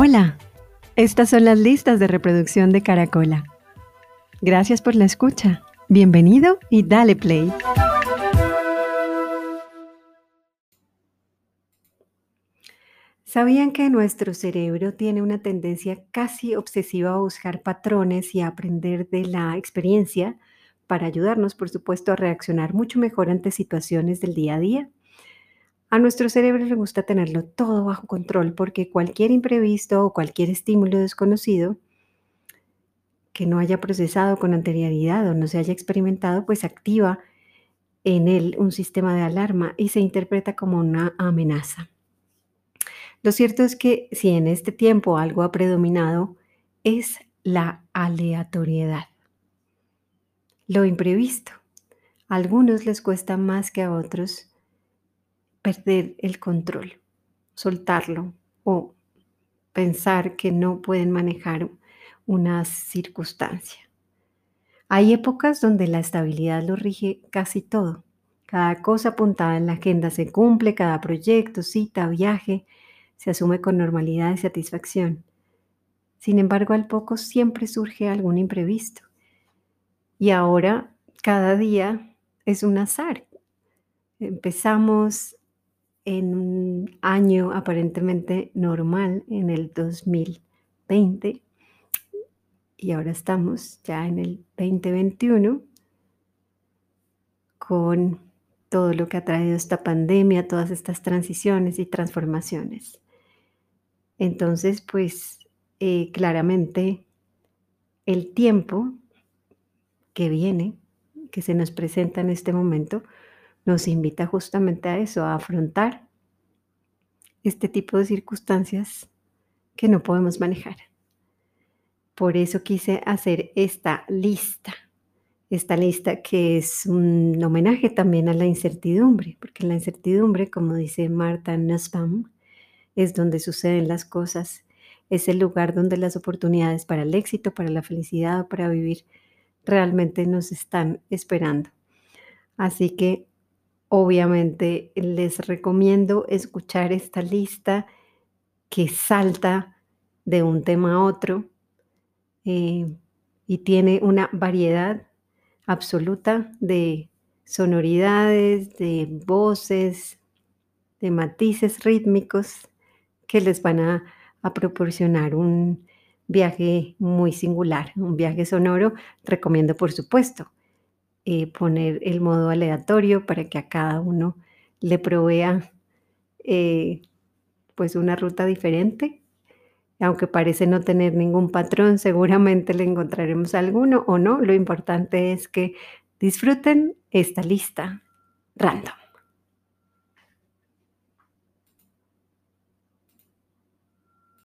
Hola, estas son las listas de reproducción de Caracola. Gracias por la escucha. Bienvenido y dale play. ¿Sabían que nuestro cerebro tiene una tendencia casi obsesiva a buscar patrones y a aprender de la experiencia para ayudarnos, por supuesto, a reaccionar mucho mejor ante situaciones del día a día? A nuestro cerebro le gusta tenerlo todo bajo control porque cualquier imprevisto o cualquier estímulo desconocido que no haya procesado con anterioridad o no se haya experimentado, pues activa en él un sistema de alarma y se interpreta como una amenaza. Lo cierto es que si en este tiempo algo ha predominado, es la aleatoriedad, lo imprevisto. A algunos les cuesta más que a otros perder el control, soltarlo o pensar que no pueden manejar una circunstancia. Hay épocas donde la estabilidad lo rige casi todo. Cada cosa apuntada en la agenda se cumple, cada proyecto, cita, viaje se asume con normalidad y satisfacción. Sin embargo, al poco siempre surge algún imprevisto. Y ahora, cada día es un azar. Empezamos en un año aparentemente normal, en el 2020, y ahora estamos ya en el 2021 con todo lo que ha traído esta pandemia, todas estas transiciones y transformaciones. Entonces, pues eh, claramente el tiempo que viene, que se nos presenta en este momento, nos invita justamente a eso, a afrontar este tipo de circunstancias que no podemos manejar. Por eso quise hacer esta lista, esta lista que es un homenaje también a la incertidumbre, porque la incertidumbre, como dice Marta Nussbaum, es donde suceden las cosas, es el lugar donde las oportunidades para el éxito, para la felicidad, para vivir, realmente nos están esperando. Así que Obviamente les recomiendo escuchar esta lista que salta de un tema a otro eh, y tiene una variedad absoluta de sonoridades, de voces, de matices rítmicos que les van a, a proporcionar un viaje muy singular, un viaje sonoro. Recomiendo, por supuesto, eh, poner el modo aleatorio para que a cada uno le provea eh, pues una ruta diferente. Aunque parece no tener ningún patrón, seguramente le encontraremos alguno o no. Lo importante es que disfruten esta lista random.